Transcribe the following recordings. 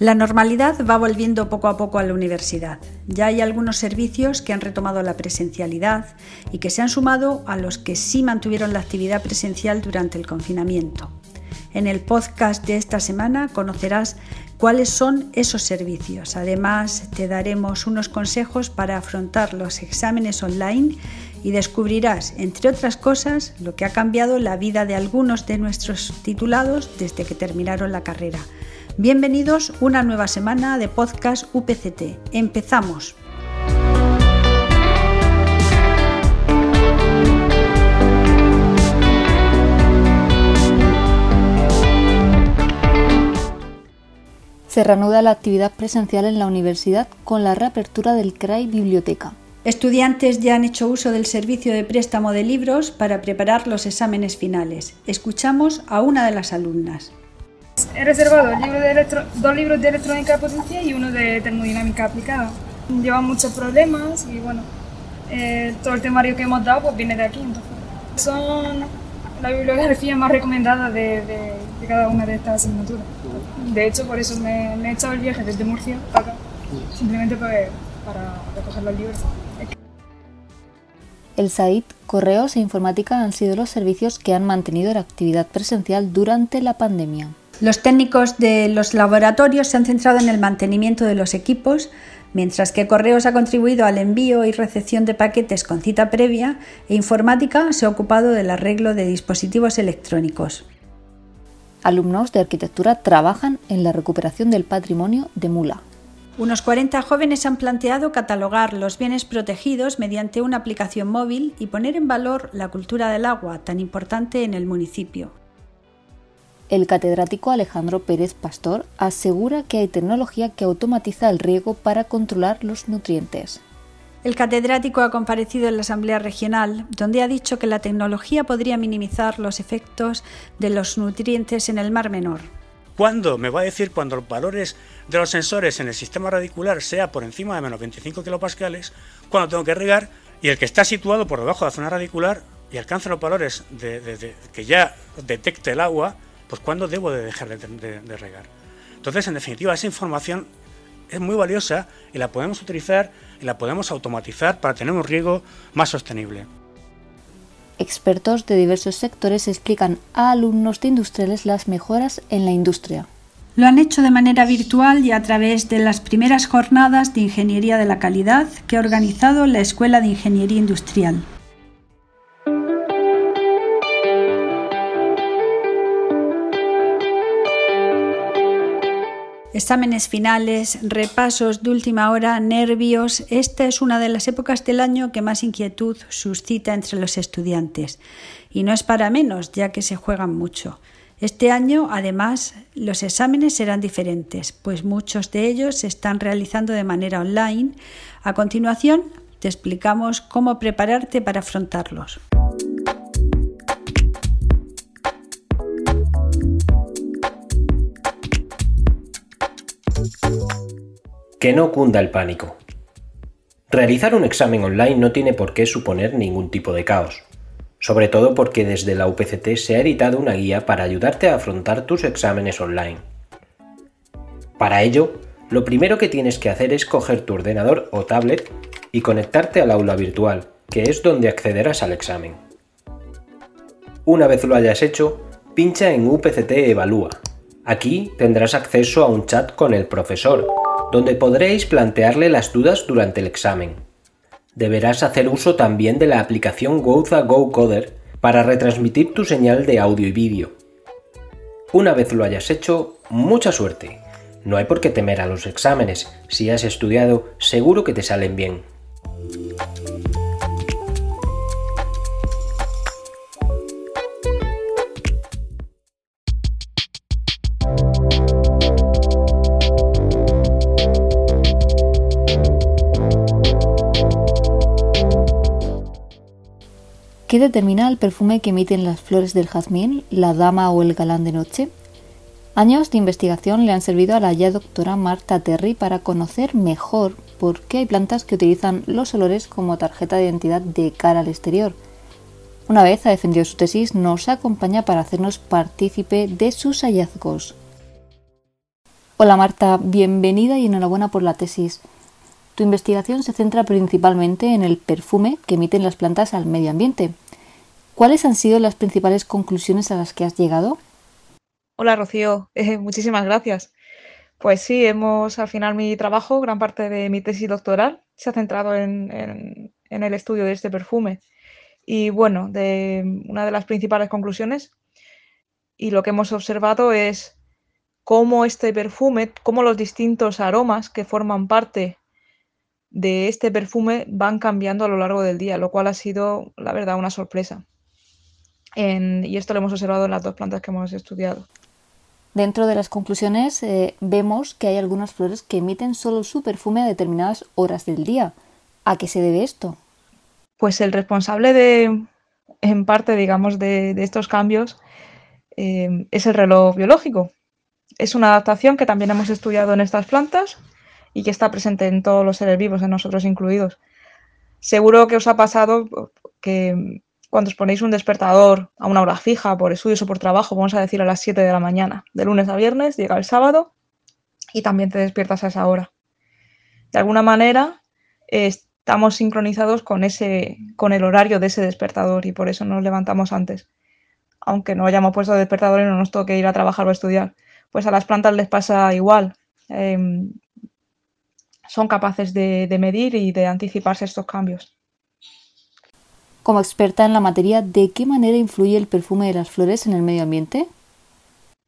La normalidad va volviendo poco a poco a la universidad. Ya hay algunos servicios que han retomado la presencialidad y que se han sumado a los que sí mantuvieron la actividad presencial durante el confinamiento. En el podcast de esta semana conocerás cuáles son esos servicios. Además, te daremos unos consejos para afrontar los exámenes online y descubrirás, entre otras cosas, lo que ha cambiado la vida de algunos de nuestros titulados desde que terminaron la carrera. Bienvenidos una nueva semana de podcast UPCT. Empezamos. Se reanuda la actividad presencial en la universidad con la reapertura del CRAI Biblioteca. Estudiantes ya han hecho uso del servicio de préstamo de libros para preparar los exámenes finales. Escuchamos a una de las alumnas. He reservado dos libros de electrónica potencia y uno de termodinámica aplicada. Llevan muchos problemas y bueno, eh, todo el temario que hemos dado pues viene de aquí. Son la bibliografía más recomendada de, cada una de estas asignaturas. De hecho, por eso me, he echado el viaje desde Murcia para acá, simplemente pues, para recoger los libros. El SAID, correos e informática han sido los servicios que han mantenido la actividad presencial durante la pandemia. Los técnicos de los laboratorios se han centrado en el mantenimiento de los equipos, mientras que Correos ha contribuido al envío y recepción de paquetes con cita previa e Informática se ha ocupado del arreglo de dispositivos electrónicos. Alumnos de arquitectura trabajan en la recuperación del patrimonio de Mula. Unos 40 jóvenes han planteado catalogar los bienes protegidos mediante una aplicación móvil y poner en valor la cultura del agua, tan importante en el municipio. El catedrático Alejandro Pérez Pastor asegura que hay tecnología que automatiza el riego para controlar los nutrientes. El catedrático ha comparecido en la Asamblea Regional, donde ha dicho que la tecnología podría minimizar los efectos de los nutrientes en el Mar Menor. ¿Cuándo? Me va a decir cuando los valores de los sensores en el sistema radicular sea por encima de menos 25 kilopascales, cuando tengo que regar, y el que está situado por debajo de la zona radicular y alcance los valores de, que ya detecte el agua, pues cuándo debo de dejar de, regar. Entonces, en definitiva, esa información es muy valiosa y la podemos utilizar y la podemos automatizar para tener un riego más sostenible. Expertos de diversos sectores explican a alumnos de industriales las mejoras en la industria. Lo han hecho de manera virtual y a través de las primeras jornadas de Ingeniería de la Calidad que ha organizado la Escuela de Ingeniería Industrial. Exámenes finales, repasos de última hora, nervios. Esta es una de las épocas del año que más inquietud suscita entre los estudiantes. Y no es para menos, ya que se juegan mucho. Este año, además, los exámenes serán diferentes, pues muchos de ellos se están realizando de manera online. A continuación, te explicamos cómo prepararte para afrontarlos. Que no cunda el pánico. Realizar un examen online no tiene por qué suponer ningún tipo de caos, sobre todo porque desde la UPCT se ha editado una guía para ayudarte a afrontar tus exámenes online. Para ello, lo primero que tienes que hacer es coger tu ordenador o tablet y conectarte al aula virtual, que es donde accederás al examen. Una vez lo hayas hecho, pincha en UPCT Evalúa. Aquí tendrás acceso a un chat con el profesor donde podréis plantearle las dudas durante el examen. Deberás hacer uso también de la aplicación Goza Go Coder para retransmitir tu señal de audio y vídeo. Una vez lo hayas hecho, mucha suerte. No hay por qué temer a los exámenes, si has estudiado seguro que te salen bien. ¿Qué determina el perfume que emiten las flores del jazmín, la dama o el galán de noche? Años de investigación le han servido a la ya doctora Marta Terry para conocer mejor por qué hay plantas que utilizan los olores como tarjeta de identidad de cara al exterior. Una vez ha defendido su tesis, nos acompaña para hacernos partícipe de sus hallazgos. Hola Marta, bienvenida y enhorabuena por la tesis. Tu investigación se centra principalmente en el perfume que emiten las plantas al medio ambiente. ¿Cuáles han sido las principales conclusiones a las que has llegado? Hola Rocío, eh, muchísimas gracias. Pues sí, hemos al final mi trabajo, gran parte de mi tesis doctoral, se ha centrado en, el estudio de este perfume. Y bueno, una de las principales conclusiones y lo que hemos observado es cómo este perfume, cómo los distintos aromas que forman parte de este perfume van cambiando a lo largo del día, lo cual ha sido, la verdad, una sorpresa. y esto lo hemos observado en las dos plantas que hemos estudiado. Dentro de las conclusiones eh, vemos que hay algunas flores que emiten solo su perfume a determinadas horas del día. ¿A qué se debe esto? Pues el responsable de, en parte, digamos, de, estos cambios eh, es el reloj biológico. Es una adaptación que también hemos estudiado en estas plantas y que está presente en todos los seres vivos, en nosotros incluidos. Seguro que os ha pasado que cuando os ponéis un despertador a una hora fija por estudios o por trabajo, vamos a decir a las 7 de la mañana, de lunes a viernes, llega el sábado y también te despiertas a esa hora. De alguna manera estamos sincronizados con, ese, con el horario de ese despertador y por eso nos levantamos antes. Aunque no hayamos puesto despertador y no nos toque ir a trabajar o a estudiar. Pues a las plantas les pasa igual. Em, son capaces de, medir y de anticiparse estos cambios. Como experta en la materia, ¿de qué manera influye el perfume de las flores en el medio ambiente?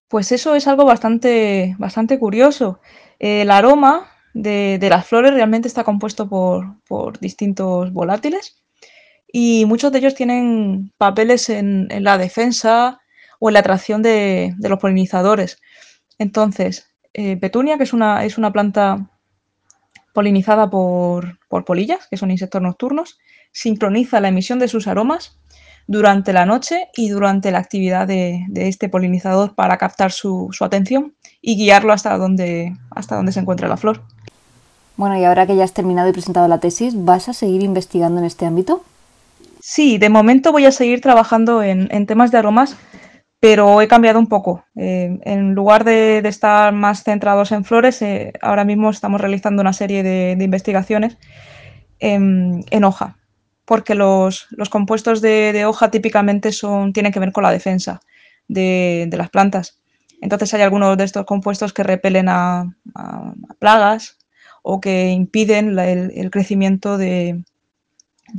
Pues eso es algo bastante, bastante curioso. El aroma de, las flores realmente está compuesto por, distintos volátiles y muchos de ellos tienen papeles en, la defensa o en la atracción de, los polinizadores. Entonces, eh, petunia, que es una, es una planta polinizada por, polillas, que son insectos nocturnos, sincroniza la emisión de sus aromas durante la noche y durante la actividad de, este polinizador para captar su, atención y guiarlo hasta donde, hasta donde se encuentra la flor. Bueno, y ahora que ya has terminado y presentado la tesis, ¿vas a seguir investigando en este ámbito? Sí, de momento voy a seguir trabajando en, en temas de aromas pero he cambiado un poco. Eh, en lugar de, estar más centrados en flores, eh, ahora mismo estamos realizando una serie de, investigaciones en, hoja, porque los, compuestos de, hoja típicamente son, tienen que ver con la defensa de, las plantas. Entonces hay algunos de estos compuestos que repelen a, plagas o que impiden el, crecimiento de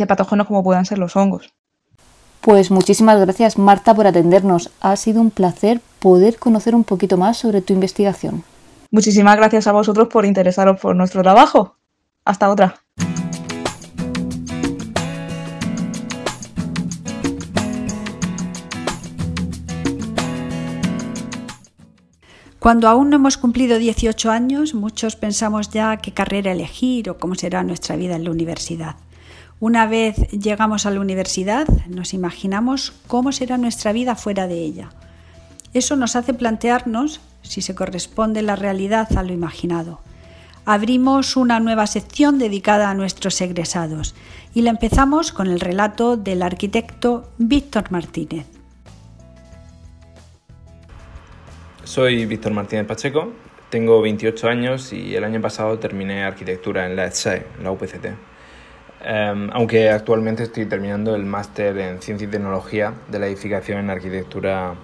patógenos como puedan ser los hongos. Pues muchísimas gracias Marta por atendernos. Ha sido un placer poder conocer un poquito más sobre tu investigación. Muchísimas gracias a vosotros por interesaros por nuestro trabajo. Hasta otra. Cuando aún no hemos cumplido 18 años, muchos pensamos ya qué carrera elegir o cómo será nuestra vida en la universidad. Una vez llegamos a la universidad, nos imaginamos cómo será nuestra vida fuera de ella. Eso nos hace plantearnos si se corresponde la realidad a lo imaginado. Abrimos una nueva sección dedicada a nuestros egresados y la empezamos con el relato del arquitecto Víctor Martínez. Soy Víctor Martínez Pacheco, tengo 28 años y el año pasado terminé arquitectura en la ETSAE, la UPCT. Em, aunque actualmente estoy terminando el máster en Ciencia y Tecnología de la Edificación en Arquitectura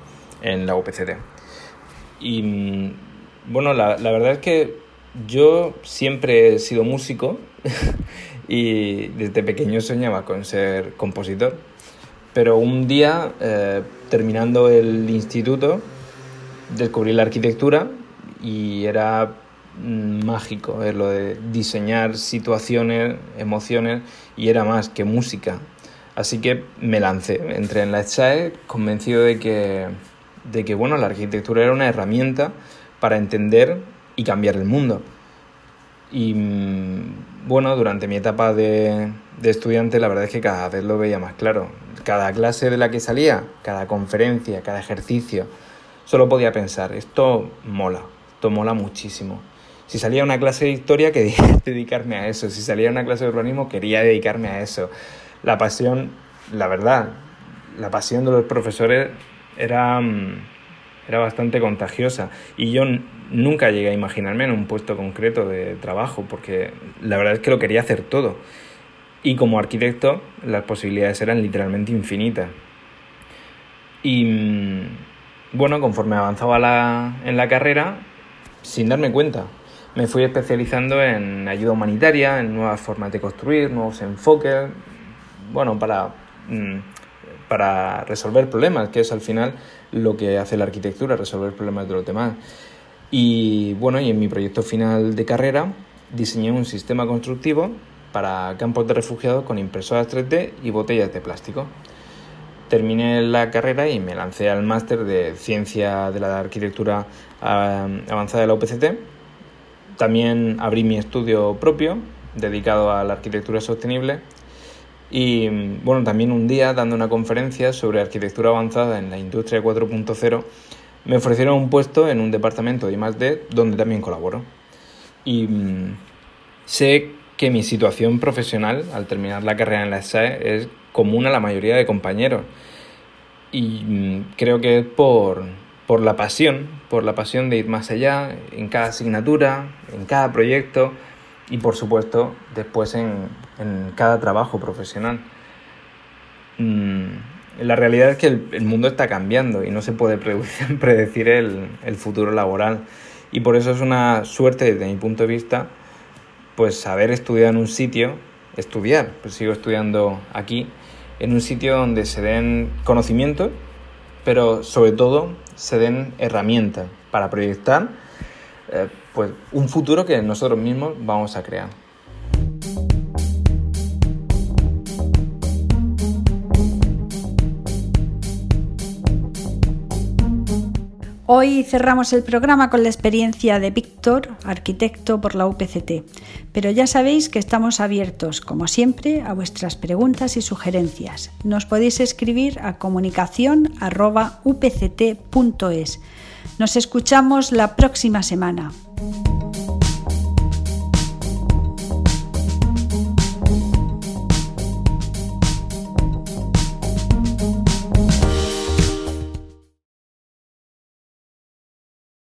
en la UPCT. Y mm, bueno, la, verdad es que yo siempre he sido músico y desde pequeño soñaba con ser compositor. Pero un día, eh, terminando el instituto, descubrí la arquitectura y era mágico, es lo de diseñar situaciones, emociones y era más que música. Así que me lancé, entré en la ETSAE convencido de que, de que bueno, la arquitectura era una herramienta para entender y cambiar el mundo. Y mm, bueno, durante mi etapa de, de estudiante la verdad es que cada vez lo veía más claro. Cada clase de la que salía, cada conferencia, cada ejercicio, solo podía pensar, esto mola, esto mola muchísimo. Si salía una clase de historia, quería dedicarme a eso. Si salía una clase de urbanismo, quería dedicarme a eso. La pasión, la verdad, la pasión de los profesores era, mm, era bastante contagiosa y yo nunca llegué a imaginarme en un puesto concreto de trabajo porque la verdad es que lo quería hacer todo y como arquitecto las posibilidades eran literalmente infinitas. Y mm, bueno, conforme avanzaba en la carrera, sin darme cuenta, me fui especializando en ayuda humanitaria, en nuevas formas de construir, nuevos enfoques, bueno, para, mm, para resolver problemas, que es al final lo que hace la arquitectura, resolver problemas de los demás. Y bueno, y en mi proyecto final de carrera diseñé un sistema constructivo para campos de refugiados con impresoras 3D y botellas de plástico. Terminé la carrera y me lancé al máster de Ciencia de la Arquitectura Avanzada de la UPCT. También abrí mi estudio propio dedicado a la arquitectura sostenible y bueno, también un día dando una conferencia sobre arquitectura avanzada en la industria 4.0 me ofrecieron un puesto en un departamento de I+D donde también colaboro. Y mm, sé que mi situación profesional al terminar la carrera en la SAE es común a la mayoría de compañeros. Y mm, creo que es por, por la pasión, por la pasión de ir más allá en cada asignatura, en cada proyecto y por supuesto después en, cada trabajo profesional. Mm, la realidad es que el, mundo está cambiando y no se puede predecir el, el futuro laboral. Y por eso es una suerte desde mi punto de vista pues haber estudiado en un sitio, estudiar, pues sigo estudiando aquí, en un sitio donde se den conocimientos, pero sobre todo se den herramientas para proyectar eh, pues un futuro que nosotros mismos vamos a crear. Hoy cerramos el programa con la experiencia de Víctor, arquitecto por la UPCT, pero ya sabéis que estamos abiertos, como siempre, a vuestras preguntas y sugerencias. Nos podéis escribir a comunicación.upct.es. Nos escuchamos la próxima semana.